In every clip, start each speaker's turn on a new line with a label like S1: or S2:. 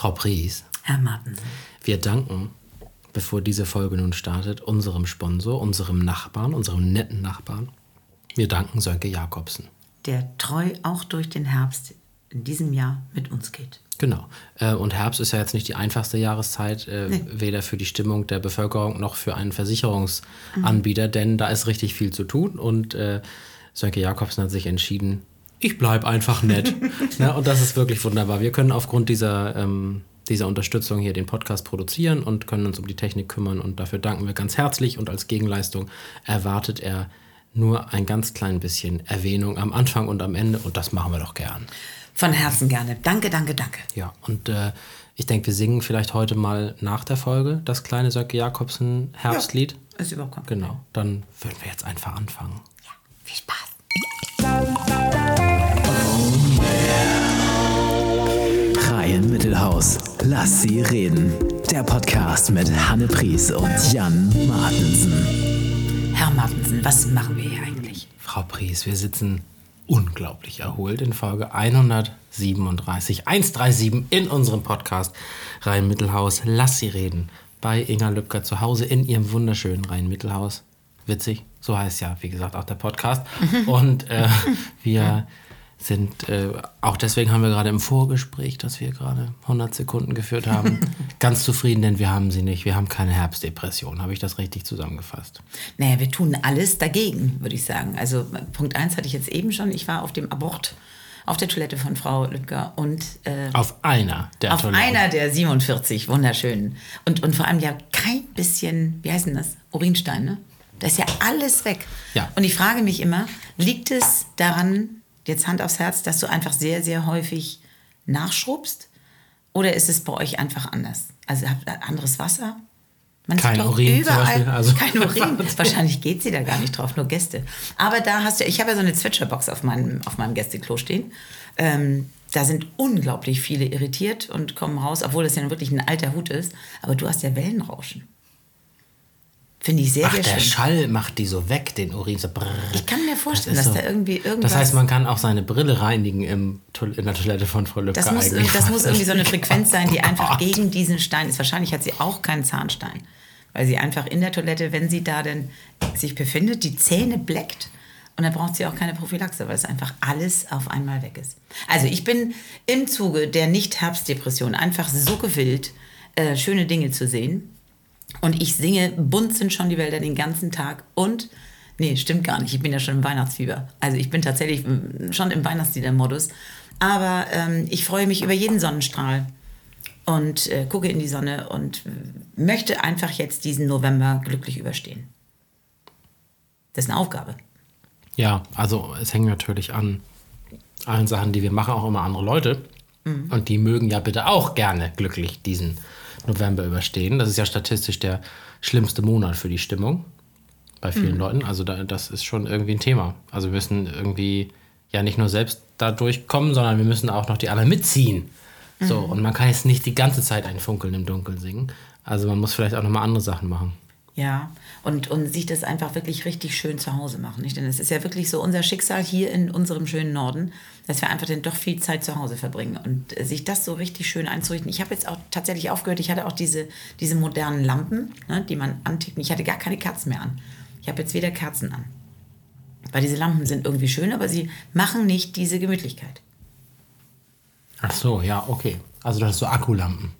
S1: Frau Pries,
S2: Herr Martensen.
S1: wir danken, bevor diese Folge nun startet, unserem Sponsor, unserem Nachbarn, unserem netten Nachbarn. Wir danken Sönke Jakobsen.
S2: Der treu auch durch den Herbst in diesem Jahr mit uns geht.
S1: Genau. Äh, Und Herbst ist ja jetzt nicht die einfachste Jahreszeit, äh,
S2: Nee.
S1: weder für die Stimmung der Bevölkerung noch für einen Versicherungsanbieter, denn da ist richtig viel zu tun. Und äh, Sönke Jakobsen hat sich entschieden, ich bleib einfach nett. ja, und das ist wirklich wunderbar. Wir können aufgrund dieser, ähm, dieser Unterstützung hier den Podcast produzieren und können uns um die Technik kümmern. Und dafür danken wir ganz herzlich. Und als Gegenleistung erwartet er nur ein ganz klein bisschen Erwähnung am Anfang und am Ende. Und das machen wir doch gern.
S2: Von Herzen gerne. Danke, danke, danke.
S1: Ja, und äh, ich denke, wir singen vielleicht heute mal nach der Folge das kleine Söcke Jakobsen Herbstlied.
S2: Ist überhaupt kein
S1: Genau, dann würden wir jetzt einfach anfangen.
S2: Ja, viel Spaß.
S3: Mittelhaus. Lass sie reden. Der Podcast mit Hanne Pries und Jan Martensen.
S2: Herr Martensen, was machen wir hier eigentlich?
S1: Frau Pries, wir sitzen unglaublich erholt in Folge 137, 137 in unserem Podcast Rhein Mittelhaus. Lass sie reden. Bei Inga Lübcker zu Hause in ihrem wunderschönen Rhein Mittelhaus. Witzig, so heißt ja, wie gesagt, auch der Podcast. Und äh, wir sind, äh, auch deswegen haben wir gerade im Vorgespräch, das wir gerade 100 Sekunden geführt haben, ganz zufrieden, denn wir haben sie nicht. Wir haben keine Herbstdepression. Habe ich das richtig zusammengefasst?
S2: Naja, wir tun alles dagegen, würde ich sagen. Also Punkt eins hatte ich jetzt eben schon. Ich war auf dem Abort auf der Toilette von Frau Lübcker und äh,
S1: Auf einer der
S2: auf
S1: Toiletten.
S2: einer der 47 wunderschönen. Und, und vor allem ja kein bisschen, wie heißt denn das? Urinstein, ne? Da ist ja alles weg.
S1: Ja.
S2: Und ich frage mich immer, liegt es daran, jetzt Hand aufs Herz, dass du einfach sehr, sehr häufig nachschrubbst? Oder ist es bei euch einfach anders? Also habt ihr anderes Wasser? Man
S1: Kein Urin
S2: überall,
S1: also-
S2: kein Urin. Wahrscheinlich geht sie da gar nicht drauf, nur Gäste. Aber da hast du, ich habe ja so eine Zwitscherbox auf meinem, auf meinem Gästeklo stehen. Ähm, da sind unglaublich viele irritiert und kommen raus, obwohl das ja wirklich ein alter Hut ist. Aber du hast ja Wellenrauschen. Finde ich sehr,
S1: Ach,
S2: sehr
S1: der
S2: schön.
S1: Schall macht die so weg, den Urin. So brrr.
S2: Ich kann mir vorstellen,
S1: Das
S2: dass
S1: ist
S2: da irgendwie irgendwas.
S1: Das heißt, man kann auch seine Brille reinigen im, in der Toilette von Frau Lübcker
S2: Das muss, das muss irgendwie so eine Frequenz sein, die
S1: Oh
S2: einfach gegen diesen Stein ist. Wahrscheinlich hat sie auch keinen Zahnstein. Weil sie einfach in der Toilette, wenn sie da denn sich befindet, die Zähne bleckt. Und dann braucht sie auch keine Prophylaxe, weil es einfach alles auf einmal weg ist. Also ich bin im Zuge der Nicht-Herbstdepression einfach so gewillt, äh, schöne Dinge zu sehen. Und ich singe Bunt sind schon die Wälder den ganzen Tag. Und, nee, stimmt gar nicht, ich bin ja schon im Weihnachtsfieber. Also ich bin tatsächlich mm, schon im Weihnachtsliedermodus. Aber ähm, ich freue mich über jeden Sonnenstrahl und äh, gucke in die Sonne und äh, möchte einfach jetzt diesen November glücklich überstehen. Das ist eine Aufgabe.
S1: Ja, also es hängt natürlich an allen Sachen, die wir machen, auch immer andere Leute.
S2: Mhm.
S1: Und die mögen ja bitte auch gerne glücklich diesen November überstehen. Das ist ja statistisch der schlimmste Monat für die Stimmung bei vielen
S2: Mhm.
S1: Leuten. Also da, das ist schon irgendwie ein Thema. Also wir müssen irgendwie ja nicht nur selbst da durchkommen, sondern wir müssen auch noch die anderen mitziehen. So,
S2: Mhm.
S1: und man kann jetzt nicht die ganze Zeit ein Funkeln im Dunkeln singen. Also man muss vielleicht auch nochmal andere Sachen machen.
S2: Ja, und, und sich das einfach wirklich richtig schön zu Hause machen. Nicht? Denn es ist ja wirklich so unser Schicksal hier in unserem schönen Norden, dass wir einfach dann doch viel Zeit zu Hause verbringen. Und äh, sich das so richtig schön einzurichten. Ich habe jetzt auch tatsächlich aufgehört, ich hatte auch diese, diese modernen Lampen, ne, die man antickt. Ich hatte gar keine Kerzen mehr an. Ich habe jetzt wieder Kerzen an. Weil diese Lampen sind irgendwie schön, aber sie machen nicht diese Gemütlichkeit.
S1: Ach so, ja, okay. Also das ist so Akkulampen.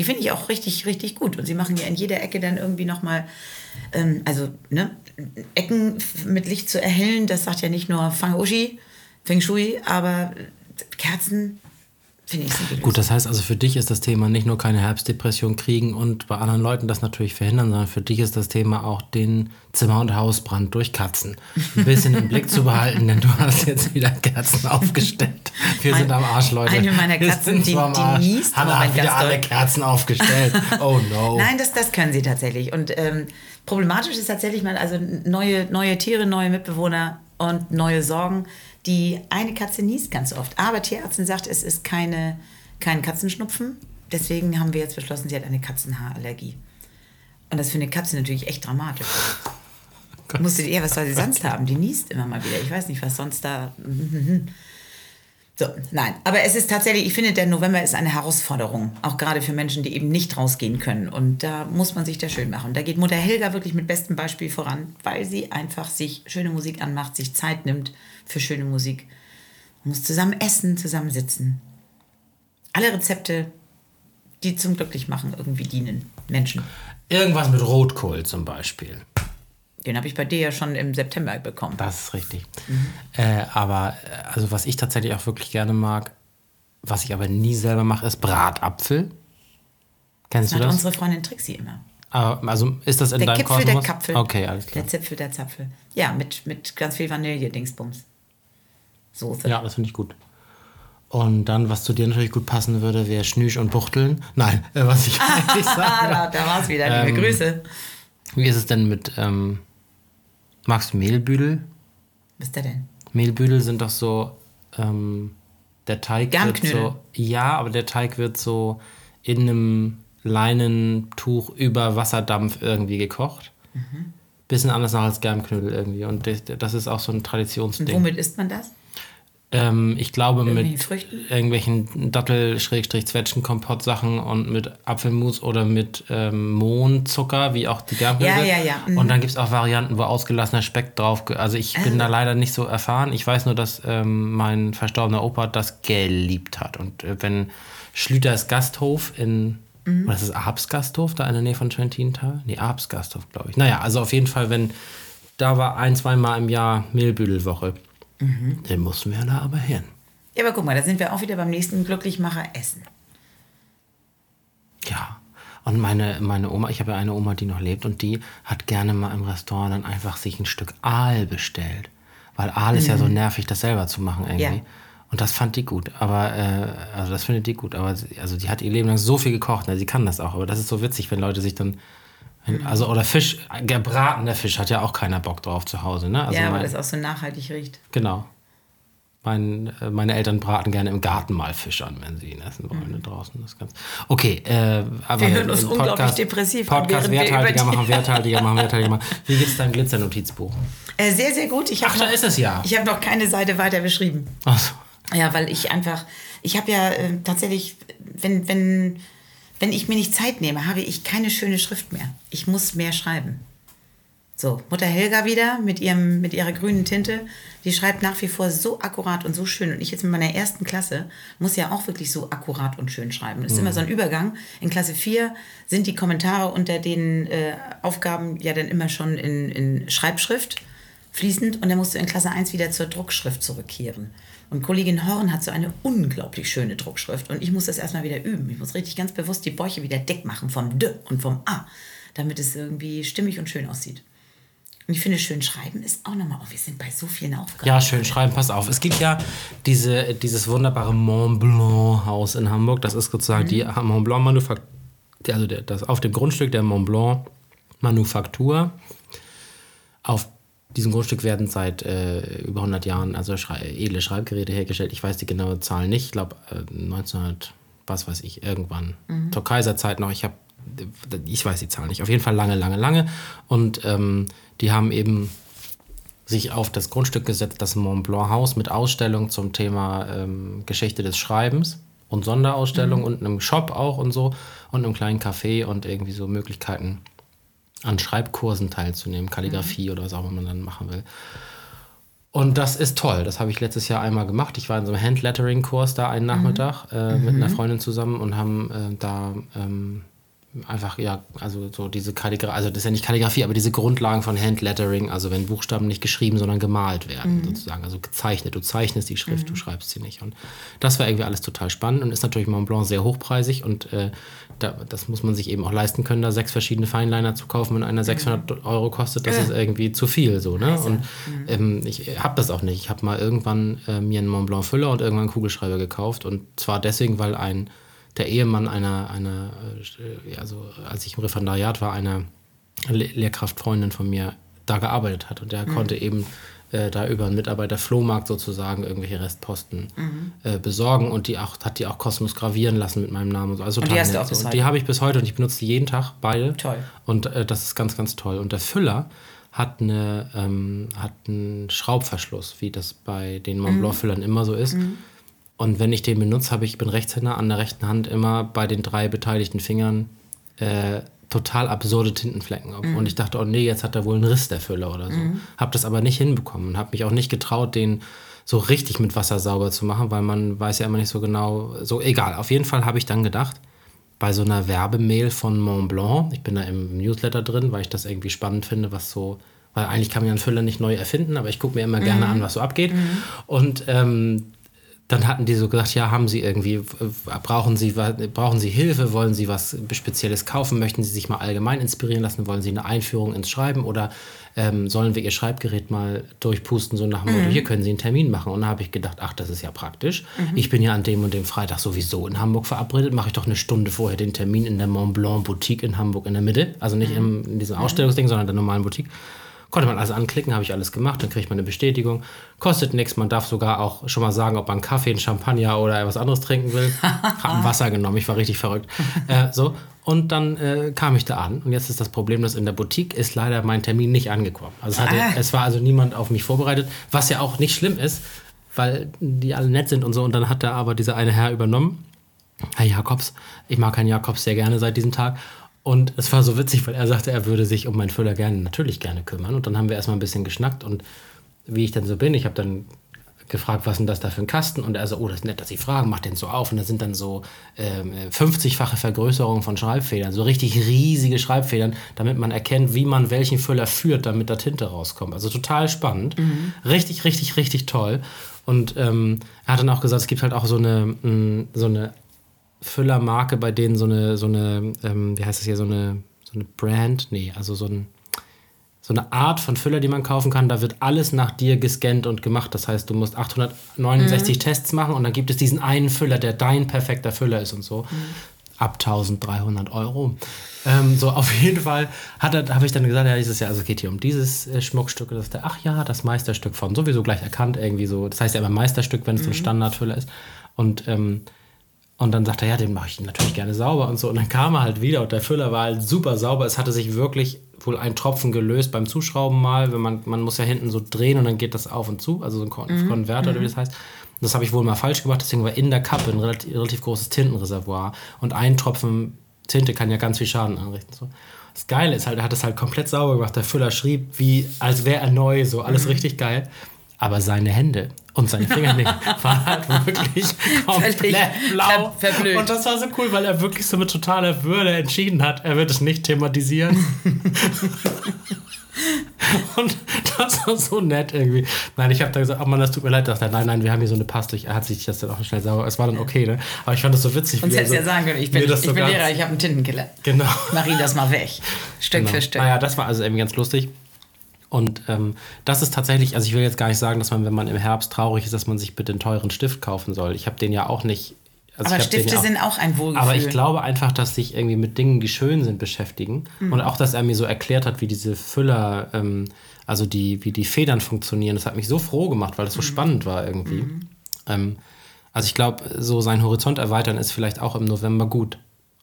S2: Die finde ich auch richtig, richtig gut. Und sie machen ja in jeder Ecke dann irgendwie nochmal, ähm, also ne, Ecken mit Licht zu erhellen, das sagt ja nicht nur Fang Uschi, Feng Shui, aber Kerzen finde ich die
S1: Gut, das heißt also für dich ist das Thema nicht nur keine Herbstdepression kriegen und bei anderen Leuten das natürlich verhindern, sondern für dich ist das Thema auch den Zimmer- und Hausbrand durch Katzen ein bisschen im Blick zu behalten, denn du hast jetzt wieder Kerzen aufgestellt. Wir sind am Arsch, Lösung.
S2: eine meiner Katzen,
S1: sind
S2: die-
S1: so
S2: die niest
S1: Hanna
S2: im
S1: hat wieder alle. Kerzen aufgestellt. Oh no.
S2: Nein, das, das können sie tatsächlich. Und ähm, problematisch ist tatsächlich mal, also neue, neue Tiere, neue Mitbewohner und neue Sorgen. Die eine Katze niest ganz oft. Aber Tierärztin sagt, es ist keine, kein Katzenschnupfen. Deswegen haben wir jetzt beschlossen, sie hat eine Katzenhaarallergie. Und das für eine Katze natürlich echt dramatisch. Musstet ihr, was soll sie sonst haben? Die niest immer mal wieder. Ich weiß nicht, was sonst da. So, nein, aber es ist tatsächlich, ich finde, der November ist eine Herausforderung, auch gerade für Menschen, die eben nicht rausgehen können. Und da muss man sich da schön machen. Da geht Mutter Helga wirklich mit bestem Beispiel voran, weil sie einfach sich schöne Musik anmacht, sich Zeit nimmt für schöne Musik. Man muss zusammen essen, zusammen sitzen. Alle Rezepte, die zum Glücklichmachen irgendwie dienen, Menschen.
S1: Irgendwas mit Rotkohl zum Beispiel.
S2: Den habe ich bei dir ja schon im September bekommen.
S1: Das ist richtig. Äh, aber äh, also was ich tatsächlich auch wirklich gerne mag, was ich aber nie selber mache, ist Bratapfel. Kennst
S2: Das
S1: du
S2: hat
S1: das?
S2: unsere Freundin Trixie immer.
S1: Aber, also ist das in
S2: Der
S1: deinem
S2: Gipfel, der
S1: Kosmos?
S2: Kapfel.
S1: Okay, alles klar.
S2: Der Zipfel, der Zapfel. Ja, mit, mit ganz viel Vanille-Dingsbums. Soße.
S1: Ja, das finde ich gut. Und dann, was zu dir natürlich gut passen würde, wäre Schnüsch und Buchteln. Nein, äh, was ich eigentlich
S2: Ah, da, da war es wieder. Liebe
S1: Ähm,
S2: Grüße.
S1: Wie ist es denn mit, ähm, magst du Mehlbüdel?
S2: Was ist der denn?
S1: Mehlbüdel sind doch so, ähm, der Teig wird so, ja, aber der Teig wird so in einem Leinentuch über Wasserdampf irgendwie gekocht.
S2: Mhm.
S1: Bisschen anders noch als Germknödel irgendwie. Und das, ist auch so ein
S2: Und
S1: Traditionsding.
S2: womit isst man das?
S1: Ähm, ich glaube
S2: Irgendwelchen
S1: mit
S2: Früchten?
S1: irgendwelchen Dattel-Zwetschgen-Kompott-Sachen und mit Apfelmus oder mit ähm, Mohnzucker, wie auch die Germknödel.
S2: Ja, ja, ja. Mhm.
S1: Und dann gibt es auch Varianten, wo ausgelassener Speck drauf. Also ich bin da leider nicht so erfahren. Ich weiß nur, dass ähm, mein verstorbener Opa das geliebt hat. Und äh, wenn Schlüters Gasthof in
S2: Mhm.
S1: oder ist es Arps Gasthof, da in der Nähe von Trentintal? Nee, Arps Gasthof, glaube ich. Naja, also auf jeden Fall, wenn da war ein, zweimal im Jahr Mehlbüdelwoche.
S2: Mhm.
S1: Dann mussten wir da aber hin.
S2: Ja, aber guck mal, da sind wir auch wieder beim nächsten Glücklichmacher Essen.
S1: Ja. Und meine, meine Oma, ich habe ja eine Oma, die noch lebt und die hat gerne mal im Restaurant dann einfach sich ein Stück Aal bestellt. Weil Aal ist ja so nervig, das selber zu machen irgendwie.
S2: Ja.
S1: Und das fand die gut. Aber, äh, also das findet die gut. Aber sie, also die hat ihr Leben lang so viel gekocht, ne? sie kann das auch. Aber das ist so witzig, wenn Leute sich dann. Also, oder Fisch, gebratener Fisch hat ja auch keiner Bock drauf zu Hause, ne? Also
S2: ja, weil
S1: mein-
S2: das auch so nachhaltig riecht.
S1: Genau. Mein, äh, meine Eltern braten gerne im Garten mal Fisch an, wenn sie ihn essen wollen. ne, Draußen das ganz. Okay, äh, aber
S2: Wir hören uns
S1: im
S2: unglaublich depressiv
S1: Podcast werthaltiger machen, werthaltiger machen, werthaltiger machen. Wie geht's deinem Glitzernotizbuch?
S2: Äh, sehr, sehr gut. Ich
S1: Ach, da
S2: noch,
S1: ist es ja.
S2: Ich habe noch keine Seite weiter beschrieben.
S1: Achso.
S2: Ja, weil ich einfach, ich habe ja äh, tatsächlich, wenn, wenn, wenn ich mir nicht Zeit nehme, habe ich keine schöne Schrift mehr. Ich muss mehr schreiben. So, Mutter Helga wieder mit, ihrem, mit ihrer grünen Tinte, die schreibt nach wie vor so akkurat und so schön. Und ich jetzt mit meiner ersten Klasse muss ja auch wirklich so akkurat und schön schreiben. Das ist immer so ein Übergang. In Klasse 4 sind die Kommentare unter den äh, Aufgaben ja dann immer schon in, in Schreibschrift fließend und dann musst du in Klasse 1 wieder zur Druckschrift zurückkehren. Und Kollegin Horn hat so eine unglaublich schöne Druckschrift und ich muss das erstmal wieder üben. Ich muss richtig ganz bewusst die Bäuche wieder dick machen vom D und vom A, damit es irgendwie stimmig und schön aussieht. Und ich finde, schön schreiben ist auch nochmal, oh, wir sind bei so vielen Aufgaben.
S1: Ja, schön schreiben, pass auf. Es gibt ja diese, dieses wunderbare Mont Blanc Haus in Hamburg. Das ist sozusagen die Mont Blanc Manufaktur, also das auf dem Grundstück der Mont Blanc Manufaktur. Auf diesem Grundstück werden seit äh, über 100 Jahren also Schrei edle Schreibgeräte hergestellt. Ich weiß die genaue Zahl nicht. Ich glaube äh, 1900, was weiß ich, irgendwann. Zur Kaiserzeit noch. Ich habe, ich weiß die Zahl nicht. Auf jeden Fall lange, lange, lange. Und ähm, die haben eben sich auf das Grundstück gesetzt, das Mont Blanc Haus mit Ausstellung zum Thema ähm, Geschichte des Schreibens und Sonderausstellung und einem Shop auch und so und einem kleinen Café und irgendwie so Möglichkeiten an Schreibkursen teilzunehmen, Kalligrafie oder was auch immer man dann machen will. Und das ist toll. Das habe ich letztes Jahr einmal gemacht. Ich war in so einem Handlettering-Kurs da einen Nachmittag äh, mit einer Freundin zusammen und haben äh, da ähm, einfach, ja, also so diese Kalligrafie, also das ist ja nicht Kalligrafie, aber diese Grundlagen von Handlettering, also wenn Buchstaben nicht geschrieben, sondern gemalt werden, sozusagen, also gezeichnet. Du zeichnest die Schrift, du schreibst sie nicht. Und das war irgendwie alles total spannend und ist natürlich Mont Blanc sehr hochpreisig und äh, da, das muss man sich eben auch leisten können, da sechs verschiedene Feinliner zu kaufen, wenn einer 600 Euro kostet, das ist irgendwie zu viel so, ne? Und ähm, ich habe das auch nicht. Ich habe mal irgendwann äh, mir einen Mont Blanc Füller und irgendwann einen Kugelschreiber gekauft und zwar deswegen, weil ein der Ehemann einer, einer also als ich im Referendariat war, einer Le Lehrkraftfreundin von mir da gearbeitet hat. Und der konnte eben äh, da über einen Mitarbeiter Flohmarkt sozusagen irgendwelche Restposten äh, besorgen und die auch, hat die auch kostenlos gravieren lassen mit meinem Namen. und So. Also
S2: Und die hast du auch bis heute?
S1: Die habe ich bis heute und ich benutze die jeden Tag, beide.
S2: Toll.
S1: Und äh, das ist ganz, ganz toll. Und der Füller hat, eine, ähm, hat einen Schraubverschluss, wie das bei den Mont Blanc Füllern immer so ist. Und wenn ich den benutze, habe ich, ich bin Rechtshänder, an der rechten Hand immer bei den drei beteiligten Fingern äh, total absurde Tintenflecken.
S2: Mhm.
S1: Und ich dachte, oh nee, jetzt hat er wohl einen Riss, der Füller oder so. Habe das aber nicht hinbekommen und habe mich auch nicht getraut, den so richtig mit Wasser sauber zu machen, weil man weiß ja immer nicht so genau, so egal. Auf jeden Fall habe ich dann gedacht, bei so einer Werbemail von Mont Blanc, ich bin da im Newsletter drin, weil ich das irgendwie spannend finde, was so, weil eigentlich kann man ja einen Füller nicht neu erfinden, aber ich gucke mir immer gerne an, was so abgeht. Und ähm, dann hatten die so gesagt, ja, haben Sie irgendwie, brauchen Sie, brauchen Sie Hilfe, wollen Sie was Spezielles kaufen, möchten Sie sich mal allgemein inspirieren lassen, wollen Sie eine Einführung ins Schreiben? Oder ähm, sollen wir Ihr Schreibgerät mal durchpusten, so nach dem Motto, hier können Sie einen Termin machen. Und da habe ich gedacht, ach, das ist ja praktisch. Ich bin ja an dem und dem Freitag sowieso in Hamburg verabredet, mache ich doch eine Stunde vorher den Termin in der Mont Blanc Boutique in Hamburg in der Mitte, also nicht im, in diesem Ausstellungsding, sondern der normalen Boutique. Konnte man also anklicken, habe ich alles gemacht, dann kriegt man eine Bestätigung. Kostet nichts, man darf sogar auch schon mal sagen, ob man Kaffee, einen Champagner oder was anderes trinken will. Hab ein Wasser genommen, ich war richtig verrückt. äh, so. Und dann äh, kam ich da an und jetzt ist das Problem, dass in der Boutique ist leider mein Termin nicht angekommen. Also es, hatte,
S2: Ah.
S1: es war also niemand auf mich vorbereitet, was ja auch nicht schlimm ist, weil die alle nett sind und so. Und dann hat da aber dieser eine Herr übernommen Herr Jakobs. Ich mag Herrn Jakobs sehr gerne seit diesem Tag. Und es war so witzig, weil er sagte, er würde sich um meinen Füller gerne, natürlich gerne kümmern. Und dann haben wir erstmal ein bisschen geschnackt und wie ich dann so bin, ich habe dann gefragt, was ist denn das da für ein Kasten? Und er so, oh, das ist nett, dass Sie fragen, macht den so auf. Und da sind dann so ähm, 50-fache Vergrößerungen von Schreibfedern, so richtig riesige Schreibfedern, damit man erkennt, wie man welchen Füller führt, damit da Tinte rauskommt. Also total spannend. Richtig, richtig, richtig toll. Und ähm, er hat dann auch gesagt, es gibt halt auch so eine, mh, so eine Füllermarke, bei denen so eine, so eine, ähm, wie heißt das hier, so eine, so eine Brand, nee, also so ein, so eine Art von Füller, die man kaufen kann, da wird alles nach dir gescannt und gemacht. Das heißt, du musst 869 Tests machen und dann gibt es diesen einen Füller, der dein perfekter Füller ist und so. Ab 1300 Euro. Ähm, so, auf jeden Fall habe ich dann gesagt, ja, dieses Jahr, also es geht hier um dieses äh, Schmuckstück. Und das ist der, ach ja, das Meisterstück von, sowieso gleich erkannt, irgendwie so. Das heißt ja immer Meisterstück, wenn es so ein Standardfüller ist. Und ähm, und dann sagt er, ja, den mache ich natürlich gerne sauber und so. Und dann kam er halt wieder und der Füller war halt super sauber. Es hatte sich wirklich wohl ein Tropfen gelöst beim Zuschrauben mal. Wenn man, man muss ja hinten so drehen und dann geht das auf und zu. Also so ein Kon Konverter oder wie das heißt. Das habe ich wohl mal falsch gemacht. Deswegen war in der Kappe ein relativ, relativ großes Tintenreservoir. Und ein Tropfen Tinte kann ja ganz viel Schaden anrichten. So. Das Geile ist halt, er hat es halt komplett sauber gemacht. Der Füller schrieb, wie als wäre er neu. So alles richtig geil. Aber seine Hände und seine Fingernägel waren halt wirklich komplett
S2: Völlig
S1: blau.
S2: ver- verblüht.
S1: Und das war so cool, weil er wirklich so mit totaler Würde entschieden hat, er wird es nicht thematisieren. und das war so nett irgendwie. Nein, ich habe da gesagt, oh Mann, das tut mir leid. Dachte, nein, nein, wir haben hier so eine Paste. Er hat sich das dann auch schnell sauber. Es war dann okay, ne? Aber ich fand das so witzig.
S2: Hättest du
S1: so,
S2: ja sagen können, ich bin, ich
S1: so
S2: bin Lehrer, ich habe einen Tintenkiller.
S1: Genau.
S2: Mach ihn das mal weg. Stück
S1: Genau.
S2: für Stück.
S1: Naja, das war also irgendwie ganz lustig. Und ähm, das ist tatsächlich, also ich will jetzt gar nicht sagen, dass man, wenn man im Herbst traurig ist, dass man sich bitte einen teuren Stift kaufen soll. Ich habe den ja auch nicht. Also
S2: Aber Stifte
S1: ja auch,
S2: sind auch ein Wohlgefühl.
S1: Aber ich glaube einfach, dass sich irgendwie mit Dingen, die schön sind, beschäftigen.
S2: Mhm.
S1: Und auch, dass er mir so erklärt hat, wie diese Füller, ähm, also die, wie die Federn funktionieren. Das hat mich so froh gemacht, weil das
S2: Mhm.
S1: so spannend war irgendwie. Ähm, also ich glaube, so seinen Horizont erweitern ist vielleicht auch im November gut.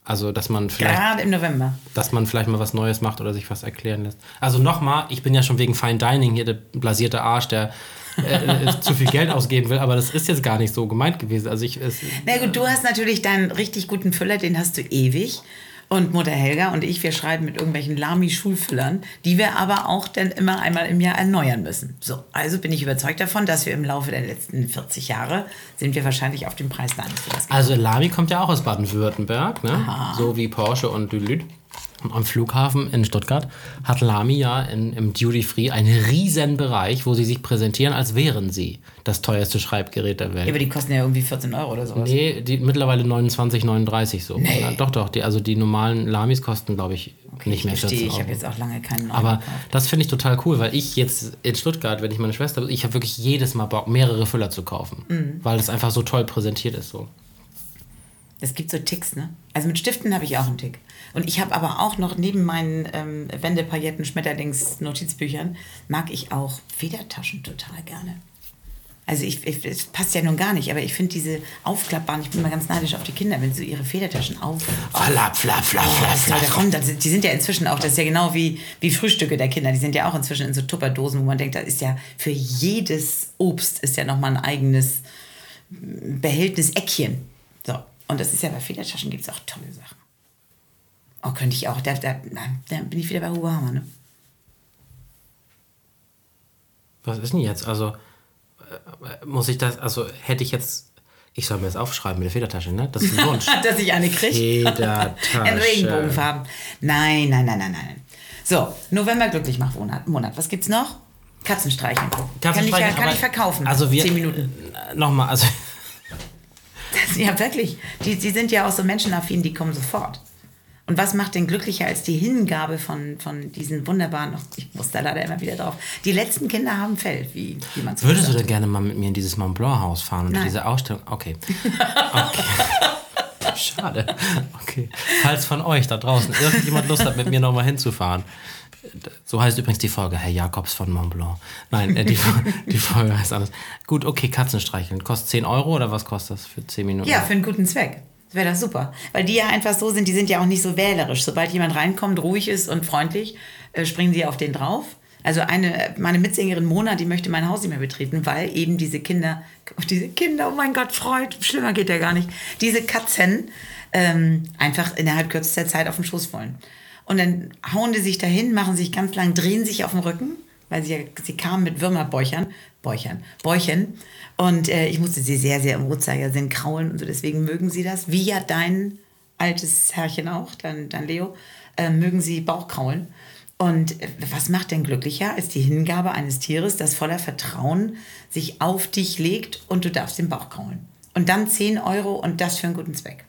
S1: Also, dass man vielleicht
S2: Gerade im November.
S1: dass man vielleicht mal was Neues macht oder sich was erklären lässt. Also nochmal, ich bin ja schon wegen Fine Dining hier der blasierte Arsch, der äh, äh, zu viel Geld ausgeben will, aber das ist jetzt gar nicht so gemeint gewesen. Also ich, es,
S2: Na gut, du hast natürlich deinen richtig guten Füller, den hast du ewig. Und Mutter Helga und ich, wir schreiben mit irgendwelchen Lami-Schulfüllern, die wir aber auch dann immer einmal im Jahr erneuern müssen. So, also bin ich überzeugt davon, dass wir im Laufe der letzten 40 Jahre sind wir wahrscheinlich auf dem Preis Füllers.
S1: also Lamy kommt ja auch aus Baden-Württemberg, ne? so wie Porsche und Dülüt. Am Flughafen in Stuttgart hat Lamy ja in, im Duty Free einen riesen Bereich, wo sie sich präsentieren, als wären sie das teuerste Schreibgerät der Welt.
S2: Ja, aber die kosten ja irgendwie 14 Euro oder sowas.
S1: Nee, die mittlerweile 29, 39 so.
S2: Nee.
S1: Ja, doch, doch. Die, also die normalen Lamis kosten, glaube ich,
S2: Okay,
S1: nicht mehr
S2: ich
S1: 14
S2: verstehe,
S1: Euro.
S2: ich habe jetzt auch lange keinen
S1: Aber
S2: gekauft.
S1: das finde ich total cool, weil ich jetzt in Stuttgart, wenn ich meine Schwester, ich habe wirklich jedes Mal Bock, mehrere Füller zu kaufen,
S2: Mhm.
S1: weil das einfach so toll präsentiert ist. So.
S2: Es gibt so Ticks, ne? Also mit Stiften habe ich auch einen Tick. Und ich habe aber auch noch neben meinen ähm, Wendepailletten, Schmetterlings, Notizbüchern, mag ich auch Federtaschen total gerne. Also ich, ich, es passt ja nun gar nicht, aber ich finde diese aufklappbaren, ich bin mal ganz neidisch auf die Kinder, wenn sie so ihre Federtaschen auf...
S1: Flap, flap, flap,
S2: Oh,
S1: flap, flap.
S2: das, die sind ja inzwischen auch, das ist ja genau wie, wie Frühstücke der Kinder, die sind ja auch inzwischen in so Tupperdosen, wo man denkt, da ist ja für jedes Obst ist ja nochmal ein eigenes Behältnis-Eckchen. So. Und das ist ja bei Federtaschen gibt es auch tolle Sachen. Oh, könnte ich auch. Da, da, nein, da bin ich wieder bei Hammer, ne?
S1: Was ist denn jetzt? Also, äh, muss ich das, also hätte ich jetzt, ich soll mir das aufschreiben mit der Federtasche, ne? Das ist ein Wunsch.
S2: Dass ich eine kriege.
S1: Federtasche.
S2: In Regenbogenfarben. Nein, nein, nein, nein, nein. So, November glücklich macht Monat. Monat. Was gibt's noch? Katzenstreicheln. kann ich, kann ich verkaufen.
S1: Also wir,
S2: Zehn Minuten.
S1: äh, Nochmal, also
S2: Ja, wirklich. Die, die sind ja auch so menschenaffin, die kommen sofort. Und was macht denn glücklicher als die Hingabe von, von diesen wunderbaren, ich muss da leider immer wieder drauf, die letzten Kinder haben Fell, wie, wie man so
S1: würdest du
S2: sagt.
S1: denn gerne mal mit mir in dieses Mont Blanc Haus fahren und diese Ausstellung? Okay. okay. Schade. Okay. Falls von euch da draußen irgendjemand Lust hat, mit mir nochmal hinzufahren. So heißt übrigens die Folge, Herr Jakobs von Mont Blanc. Nein, äh, die, die Folge heißt anders. Gut, okay, Katzenstreicheln. Kostet 10 Euro oder was kostet das für 10 Minuten?
S2: Ja, für einen guten Zweck. Wäre das super. Weil die ja einfach so sind, die sind ja auch nicht so wählerisch. Sobald jemand reinkommt, ruhig ist und freundlich, äh, springen sie auf den drauf. Also eine, meine Mitsängerin Mona, die möchte mein Haus nicht mehr betreten, weil eben diese Kinder, diese Kinder, oh mein Gott, Freud, schlimmer geht ja gar nicht, diese Katzen ähm, einfach innerhalb kürzester Zeit auf den Schoß wollen. Und dann hauen die sich dahin, machen sich ganz lang, drehen sich auf den Rücken, weil sie, sie kamen mit Würmerbäuchern, Bäuchern, Bäuchen. Und äh, ich musste sie sehr, sehr im Uhrzeigersinn kraulen und so, deswegen mögen sie das, wie ja dein altes Herrchen auch, dein, dein Leo, äh, mögen sie Bauchkraulen. Und äh, was macht denn glücklicher als die Hingabe eines Tieres, das voller Vertrauen sich auf dich legt und du darfst den Bauch kraulen? Und dann 10 Euro und das für einen guten Zweck.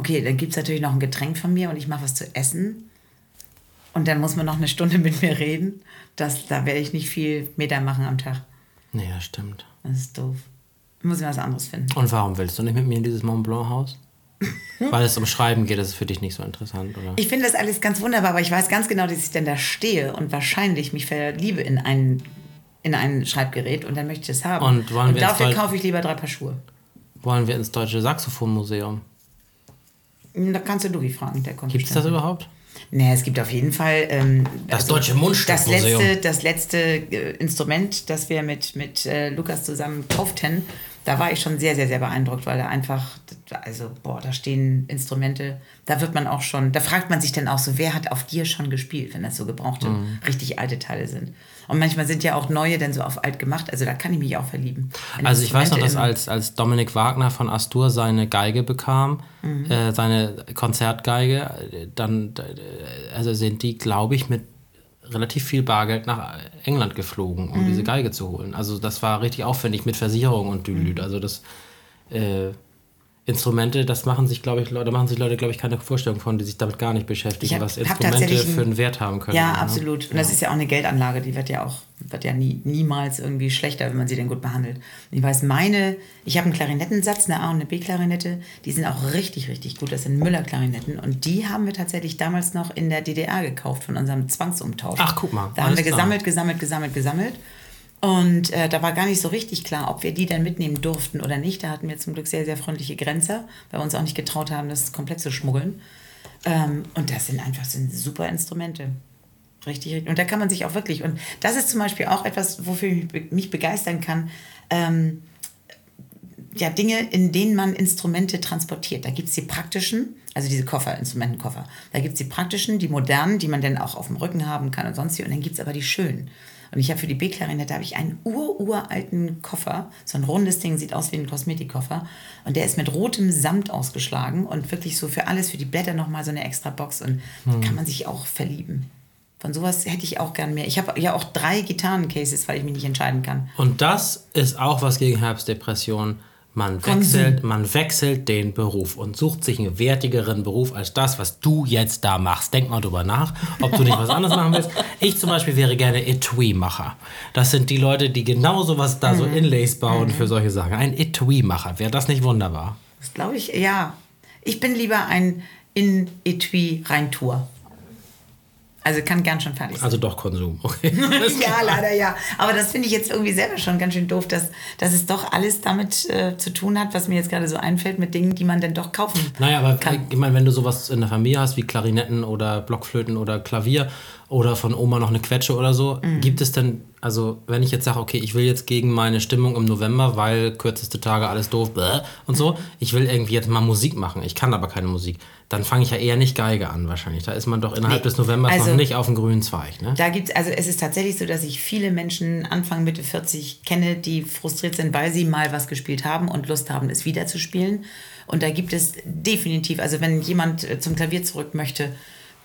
S2: Okay, dann gibt es natürlich noch ein Getränk von mir und ich mache was zu essen. Und dann muss man noch eine Stunde mit mir reden. Das, da werde ich nicht viel Meter machen am Tag.
S1: Nee, das stimmt.
S2: Das ist doof. Muss ich was anderes finden.
S1: Und warum willst du nicht mit mir in dieses Mont Blanc Haus? Weil es um Schreiben geht, das ist für dich nicht so interessant, oder?
S2: Ich finde das alles ganz wunderbar, aber ich weiß ganz genau, dass ich dann da stehe und wahrscheinlich mich verliebe in ein, in ein Schreibgerät und dann möchte ich es haben.
S1: Und wollen wir jetzt
S2: dafür kaufe ich lieber drei Paar Schuhe.
S1: Wollen wir ins Deutsche Saxophonmuseum?
S2: Da kannst du Lugi fragen, der kommt
S1: Gibt es das überhaupt?
S2: Nee, es gibt auf jeden Fall ähm,
S1: Das Deutsche Mundstückmuseum.
S2: Das letzte, das letzte äh, Instrument, das wir mit, mit äh, Lukas zusammen kauften, da war ich schon sehr, sehr, sehr beeindruckt, weil da einfach, also, boah, da stehen Instrumente, da wird man auch schon, da fragt man sich dann auch so, wer hat auf dir schon gespielt, wenn das so gebrauchte,
S1: Mhm.
S2: richtig alte Teile sind. Und manchmal sind ja auch neue dann so auf alt gemacht, also da kann ich mich auch verlieben.
S1: Also ich weiß noch, dass als, als Dominik Wagner von Astur seine Geige bekam,
S2: Mhm.
S1: äh, seine Konzertgeige, dann also sind die, glaube ich, mit relativ viel Bargeld nach England geflogen, um
S2: Mhm.
S1: diese Geige zu holen. Also das war richtig aufwendig mit Versicherung und Dülüt.
S2: Mhm.
S1: Also das äh, Instrumente, das machen sich, glaube ich, Leute, machen sich Leute, glaube ich, keine Vorstellung von, die sich damit gar nicht beschäftigen,
S2: hab-
S1: was Instrumente für einen Wert haben können.
S2: Ja,
S1: ne?
S2: absolut. Und das ist ja auch eine Geldanlage, die wird ja auch, wird ja nie, niemals irgendwie schlechter, wenn man sie denn gut behandelt. Und ich weiß, meine, ich habe einen Klarinettensatz, eine A- und eine B-Klarinette, die sind auch richtig, richtig gut. Das sind Müller-Klarinetten. Und die haben wir tatsächlich damals noch in der DDR gekauft von unserem Zwangsumtausch.
S1: Ach, guck mal,
S2: Da haben wir gesammelt, gesammelt, gesammelt, gesammelt. Und äh, da war gar nicht so richtig klar, ob wir die dann mitnehmen durften oder nicht. Da hatten wir zum Glück sehr, sehr freundliche Grenzer, weil wir uns auch nicht getraut haben, das komplett zu schmuggeln. Ähm, und das sind einfach sind super Instrumente. Richtig, richtig. Und da kann man sich auch wirklich, und das ist zum Beispiel auch etwas, wofür ich mich begeistern kann, ähm, ja, Dinge, in denen man Instrumente transportiert. Da gibt es die praktischen, also diese Koffer, Instrumentenkoffer. Da gibt es die praktischen, die modernen, die man dann auch auf dem Rücken haben kann und sonst wie. Und dann gibt es aber die schönen. Und ich habe für die B-Klarinette habe ich einen ururalten Koffer, so ein rundes Ding, sieht aus wie ein Kosmetikkoffer. Und der ist mit rotem Samt ausgeschlagen und wirklich so für alles, für die Blätter nochmal so eine extra Box. Und da kann man sich auch verlieben. Von sowas hätte ich auch gern mehr. Ich habe ja auch drei Gitarrencases, weil ich mich nicht entscheiden kann.
S1: Und das ist auch was gegen Herbstdepression. Man wechselt, man wechselt den Beruf und sucht sich einen wertigeren Beruf als das, was du jetzt da machst. Denk mal drüber nach, ob du nicht was anderes machen willst. Ich zum Beispiel wäre gerne Etui-Macher. Das sind die Leute, die genau sowas da, so Inlays bauen für solche Sachen. Ein Etui-Macher. Wäre das nicht wunderbar?
S2: Das glaube ich, ja. Ich bin lieber ein in Etui Reintour. Also kann ganz schön fertig sein.
S1: Also doch Konsum. Okay.
S2: ja, leider ja. Aber das finde ich jetzt irgendwie selber schon ganz schön doof, dass, dass es doch alles damit äh, zu tun hat, was mir jetzt gerade so einfällt, mit Dingen, die man dann doch kaufen
S1: Naja, aber
S2: kann.
S1: ich meine, wenn du sowas in der Familie hast, wie Klarinetten oder Blockflöten oder Klavier oder von Oma noch eine Quetsche oder so,
S2: Mhm.
S1: gibt es denn, also wenn ich jetzt sage, okay, ich will jetzt gegen meine Stimmung im November, weil kürzeste Tage alles doof bäh, und so, ich will irgendwie jetzt mal Musik machen, ich kann aber keine Musik, dann fange ich ja eher nicht Geige an wahrscheinlich. Da ist man doch innerhalb
S2: Nee,
S1: des Novembers
S2: also-
S1: noch nicht auf dem grünen Zweig, ne?
S2: Da gibt's, also es ist tatsächlich so, dass ich viele Menschen Anfang, Mitte 40 kenne, die frustriert sind, weil sie mal was gespielt haben und Lust haben, es wieder zu spielen. Und da gibt es definitiv, also wenn jemand äh, zum Klavier zurück möchte,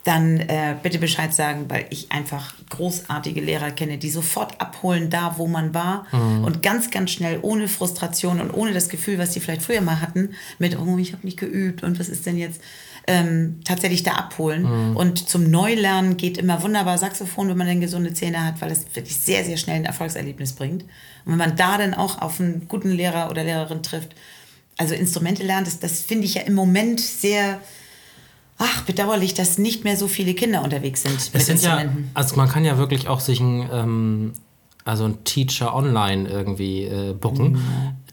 S2: dann äh, bitte Bescheid sagen, weil ich einfach großartige Lehrer kenne, die sofort abholen da, wo man war und ganz, ganz schnell ohne Frustration und ohne das Gefühl, was die vielleicht früher mal hatten, mit, oh, ich habe nicht geübt und was ist denn jetzt, ähm, tatsächlich da abholen. Und zum Neulernen geht immer wunderbar Saxophon, wenn man dann gesunde Zähne hat, weil es wirklich sehr, sehr schnell ein Erfolgserlebnis bringt. Und wenn man da dann auch auf einen guten Lehrer oder Lehrerin trifft, also Instrumente lernt, das, das finde ich ja im Moment sehr, ach, bedauerlich, dass nicht mehr so viele Kinder unterwegs sind mit
S1: Es sind ja,
S2: Instrumenten.
S1: also man kann ja wirklich auch sich ein, ähm, also ein Teacher online irgendwie äh, booken.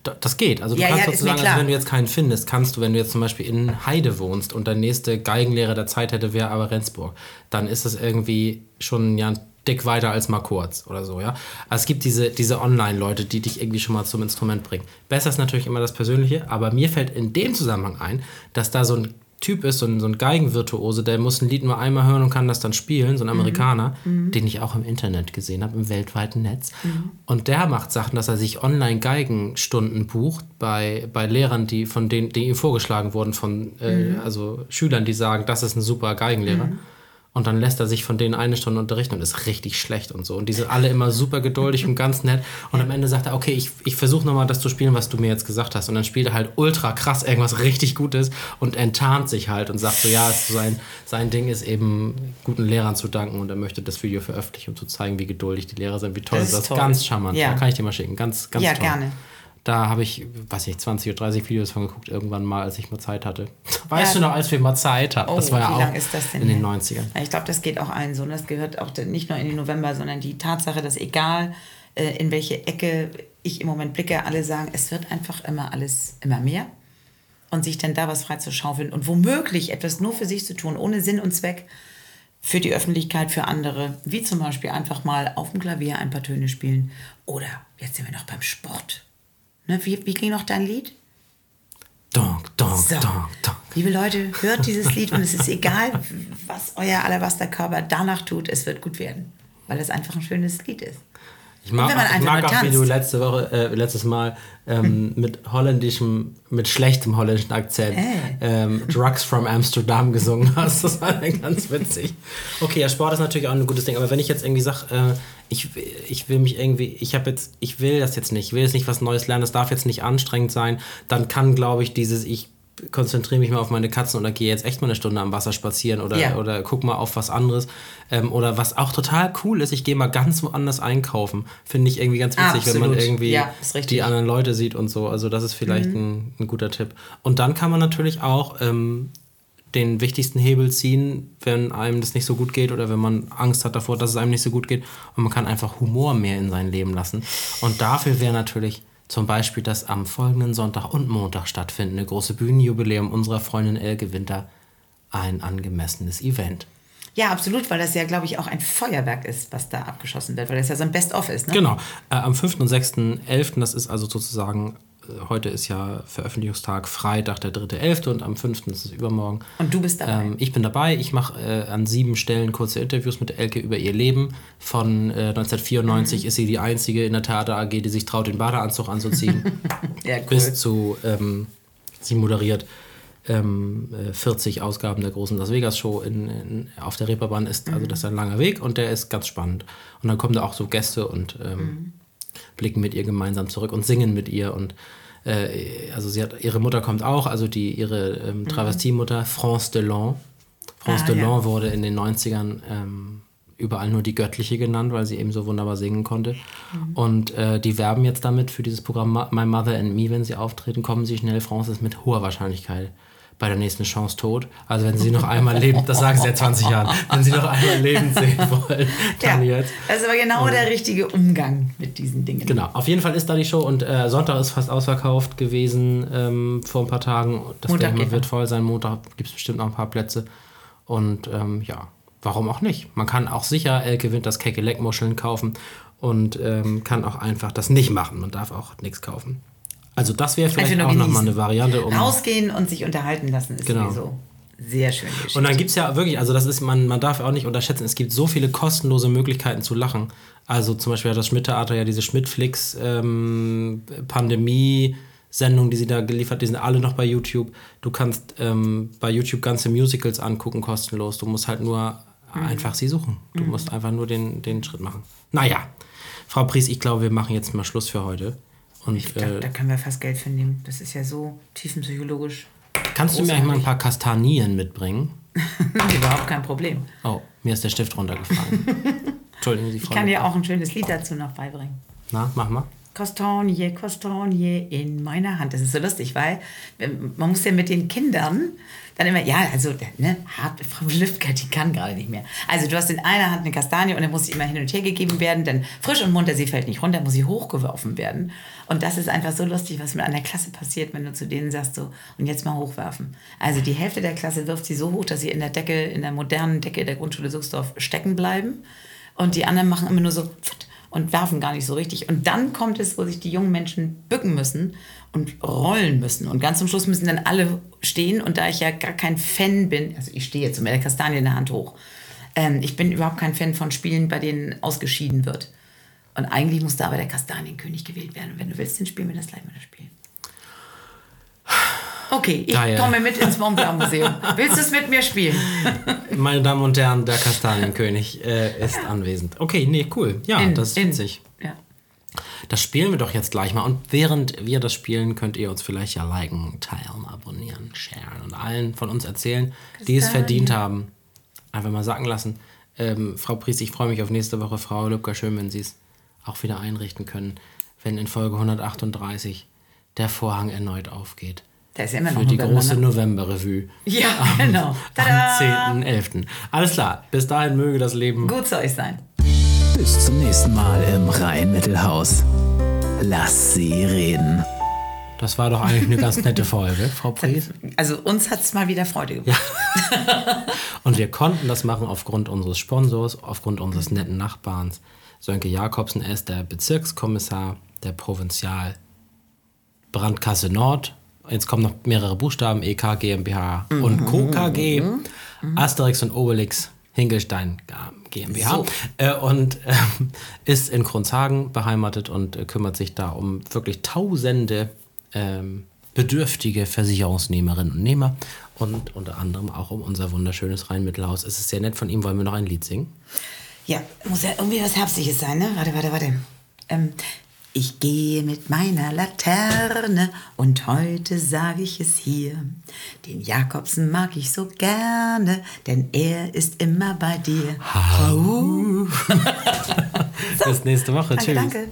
S1: Da- Das geht. Also du
S2: Ja,
S1: kannst
S2: ja,
S1: sozusagen, also wenn du jetzt keinen findest, kannst du, wenn du jetzt zum Beispiel in Heide wohnst und der nächste Geigenlehrer der Zeit hätte, wäre aber Rendsburg, dann ist das irgendwie schon ja ein dick weiter als mal kurz oder so, ja. Also es gibt diese, diese Online-Leute, die dich irgendwie schon mal zum Instrument bringen. Besser ist natürlich immer das Persönliche, aber mir fällt in dem Zusammenhang ein, dass da so ein Typ ist, so ein, so ein Geigenvirtuose, der muss ein Lied nur einmal hören und kann das dann spielen, so ein Amerikaner, den ich auch im Internet gesehen habe, im weltweiten Netz. Und der macht Sachen, dass er sich online Geigenstunden bucht bei, bei Lehrern, die von denen, die ihm vorgeschlagen wurden, von äh, also Schülern, die sagen, das ist ein super Geigenlehrer. Und dann lässt er sich von denen eine Stunde unterrichten und ist richtig schlecht und so. Und die sind alle immer super geduldig und ganz nett. Und am Ende sagt er, okay, ich, ich versuche nochmal das zu spielen, was du mir jetzt gesagt hast. Und dann spielt er halt ultra krass irgendwas richtig Gutes und enttarnt sich halt und sagt so, ja, sein, sein Ding ist eben, guten Lehrern zu danken. Und er möchte das Video veröffentlichen, um zu zeigen, wie geduldig die Lehrer sind, wie toll
S2: Das
S1: das
S2: ist
S1: ist.
S2: toll.
S1: Ganz charmant.
S2: Ja.
S1: Da kann ich dir mal schicken. Ganz, ganz
S2: Ja,
S1: toll.
S2: gerne.
S1: Da habe ich, weiß nicht, 20 oder 30 Videos von geguckt, irgendwann mal, als ich mal Zeit hatte. Weißt
S2: Ja.
S1: du noch, als wir mal Zeit hatten?
S2: Oh,
S1: das war ja
S2: wie
S1: auch
S2: lang ist das denn
S1: in den
S2: her?
S1: 90ern.
S2: Ja, ich glaube, das geht auch allen so. Und das gehört auch nicht nur in den November, sondern die Tatsache, dass egal äh, in welche Ecke ich im Moment blicke, alle sagen, es wird einfach immer alles immer mehr. Und sich dann da was frei zu schaufeln und womöglich etwas nur für sich zu tun, ohne Sinn und Zweck, für die Öffentlichkeit, für andere, wie zum Beispiel einfach mal auf dem Klavier ein paar Töne spielen. Oder jetzt sind wir noch beim Sport. Ne, wie, wie ging noch dein Lied?
S1: Donk, donk,
S2: So.
S1: donk, donk.
S2: Liebe Leute, hört dieses Lied und es ist egal, was euer Alabasterkörper danach tut, es wird gut werden. Weil es einfach ein schönes Lied ist.
S1: Ich mag, auch, ich mag auch, wie du letzte Woche, äh, letztes Mal ähm, mit holländischem, mit schlechtem holländischen Akzent
S2: Äh.
S1: ähm, Drugs from Amsterdam gesungen hast. Das war ganz witzig. Okay, ja, Sport ist natürlich auch ein gutes Ding, aber wenn ich jetzt irgendwie sage, äh, ich, ich will mich irgendwie, ich habe jetzt, ich will das jetzt nicht, ich will jetzt nicht was Neues lernen, das darf jetzt nicht anstrengend sein, dann kann, glaube ich, dieses, ich konzentriere mich mal auf meine Katzen oder gehe jetzt echt mal eine Stunde am Wasser spazieren oder,
S2: Ja.
S1: oder guck mal auf was anderes. Ähm, oder was auch total cool ist, ich gehe mal ganz woanders einkaufen. Finde ich irgendwie ganz witzig, wenn man
S2: Absolut.
S1: irgendwie
S2: Ja,
S1: die anderen Leute sieht und so. Also das ist vielleicht ein, ein guter Tipp. Und dann kann man natürlich auch ähm, den wichtigsten Hebel ziehen, wenn einem das nicht so gut geht oder wenn man Angst hat davor, dass es einem nicht so gut geht. Und man kann einfach Humor mehr in sein Leben lassen. Und dafür wäre natürlich zum Beispiel das am folgenden Sonntag und Montag stattfindende große Bühnenjubiläum unserer Freundin Elke Winter ein angemessenes Event.
S2: Ja, absolut, weil das ja, glaube ich, auch ein Feuerwerk ist, was da abgeschossen wird, weil das ja so ein Best-of ist. Ne?
S1: Genau. Äh, am 5. und 6.11., das ist also sozusagen, heute ist ja Veröffentlichungstag Freitag, der 3.11. und am 5. ist es übermorgen.
S2: Und du bist dabei.
S1: Ähm, ich bin dabei. Ich mache äh, an sieben Stellen kurze Interviews mit Elke über ihr Leben. Von äh, 1994 ist sie die einzige in der Theater AG, die sich traut, den Badeanzug anzuziehen.
S2: ja, cool.
S1: bis zu, ähm, sie moderiert ähm, äh, 40 Ausgaben der großen Las Vegas Show in, in, auf der Reeperbahn. Ist, Also das ist ein langer Weg und der ist ganz spannend. Und dann kommen da auch so Gäste und ähm, blicken mit ihr gemeinsam zurück und singen mit ihr und äh, also sie hat ihre Mutter kommt auch, also die ihre ähm, Travestiemutter France Delon. France
S2: Ah,
S1: Delon
S2: ja.
S1: wurde in den 90ern ähm, überall nur die Göttliche genannt, weil sie eben so wunderbar singen konnte. Und äh, die werben jetzt damit für dieses Programm My Mother and Me, wenn sie auftreten, kommen sie schnell. France ist mit hoher Wahrscheinlichkeit bei der nächsten Chance tot. Also wenn Sie noch einmal leben, das sagen Sie seit 20 Jahren, wenn Sie noch einmal leben sehen wollen, dann
S2: Ja,
S1: jetzt.
S2: das ist aber genau der richtige Umgang mit diesen Dingen.
S1: Genau, auf jeden Fall ist da die Show und äh, Sonntag ist fast ausverkauft gewesen ähm, vor ein paar Tagen. Das
S2: Montag
S1: wird voll sein. Montag gibt es bestimmt noch ein paar Plätze. Und ähm, ja, warum auch nicht? Man kann auch sicher Elke Winters Kecke Leckmuscheln kaufen und ähm, kann auch einfach das nicht machen. Man darf auch nichts kaufen. Also das wäre vielleicht
S2: nur
S1: auch nochmal eine Variante, um
S2: Rausgehen und sich unterhalten lassen ist
S1: Genau.
S2: sowieso sehr schön. Geschichte.
S1: Und dann gibt es ja wirklich, also das ist, man, man darf auch nicht unterschätzen, es gibt so viele kostenlose Möglichkeiten zu lachen. Also zum Beispiel hat das Schmidt-Theater ja diese Schmidt-Flix ähm, Pandemie-Sendung, die sie da geliefert, die sind alle noch bei YouTube. Du kannst ähm, bei YouTube ganze Musicals angucken, kostenlos. Du musst halt nur
S2: Mhm.
S1: einfach sie suchen. Du musst einfach nur den, den Schritt machen. Naja, Frau Pries, ich glaube, wir machen jetzt mal Schluss für heute. Und
S2: ich glaub,
S1: äh,
S2: da können wir fast Geld für nehmen. Das ist ja so tiefenpsychologisch.
S1: kannst du mir eigentlich mal ein paar Kastanien mitbringen?
S2: Überhaupt kein Problem.
S1: Oh, mir ist der Stift runtergefallen. Entschuldigen Sie, Frau.
S2: Ich kann dir auch ein schönes Lied dazu noch beibringen.
S1: Na, mach mal.
S2: Kastanie, Kastanie in meiner Hand. Das ist so lustig, weil ähm, man muss ja mit den Kindern dann immer, ja, also, ne, hart, Frau Lüftke, die kann gerade nicht mehr. Also, du hast in einer Hand eine Kastanie und dann muss sie immer hin und her gegeben werden, dann frisch und munter, sie fällt nicht runter, muss sie hochgeworfen werden. Und das ist einfach so lustig, was mit einer Klasse passiert, wenn du zu denen sagst, so, und jetzt mal hochwerfen. Also, die Hälfte der Klasse wirft sie so hoch, dass sie in der Decke, in der modernen Decke der Grundschule Suchsdorf stecken bleiben. Und die anderen machen immer nur so, pft, und werfen gar nicht so richtig. Und dann kommt es, wo sich die jungen Menschen bücken müssen und rollen müssen. Und ganz zum Schluss müssen dann alle stehen. Und da ich ja gar kein Fan bin, also ich stehe jetzt mit der Kastanie in der Hand hoch, ähm, ich bin überhaupt kein Fan von Spielen, bei denen ausgeschieden wird. Und eigentlich muss da aber der Kastanienkönig gewählt werden. Und wenn du willst, dann spielen wir das gleich mal das Spiel. Okay, ich
S1: Geil.
S2: komme mit ins Mont Blanc Museum. Willst du es mit mir spielen?
S1: Meine Damen und Herren, der Kastanienkönig äh, ist anwesend. Okay, nee, cool. Ja,
S2: In-
S1: das ist.
S2: Ja.
S1: Das spielen wir doch jetzt gleich mal. Und während wir das spielen, könnt ihr uns vielleicht ja liken, teilen, abonnieren, sharen und allen von uns erzählen, die es verdient haben. Einfach mal sacken lassen. Ähm, Frau Priest, ich freue mich auf nächste Woche. Frau Lübcker, schön, wenn Sie es auch wieder einrichten können, wenn in Folge 138 der Vorhang erneut aufgeht.
S2: Da ist ja immer noch
S1: Für die
S2: November,
S1: große
S2: ne?
S1: November-Revue.
S2: Ja, genau. Tada!
S1: Am 10.11. Alles klar. Bis dahin möge das Leben
S2: Gut soll es sein.
S3: Bis zum nächsten Mal im Rhein-Mittelhaus. Lass sie reden.
S1: Das war doch eigentlich eine ganz nette Folge, Frau Pries.
S2: Also uns hat es mal wieder Freude gemacht.
S1: Und wir konnten das machen aufgrund unseres Sponsors, aufgrund unseres netten Nachbarns. Sönke Jakobsen, er ist der Bezirkskommissar der Provinzial Brandkasse Nord. Jetzt kommen noch mehrere Buchstaben, EK, GmbH und Co. KG. Asterix und Obelix, Hinkelstein GmbH.
S2: So.
S1: Äh, und ähm, ist in Kronshagen beheimatet und äh, kümmert sich da um wirklich tausende ähm, bedürftige Versicherungsnehmerinnen und Nehmer und unter anderem auch um unser wunderschönes Rhein-Mittelhaus. Es ist sehr nett von ihm, wollen wir noch ein Lied singen?
S2: Ja, muss ja irgendwie was Herbstliches sein, ne? Warte, warte, warte. Ähm, ich gehe mit meiner Laterne und heute sage ich es hier. Den Jakobsen mag ich so gerne, denn er ist immer bei dir.
S1: Bis nächste Woche.
S2: Danke,
S1: Tschüss.
S2: danke.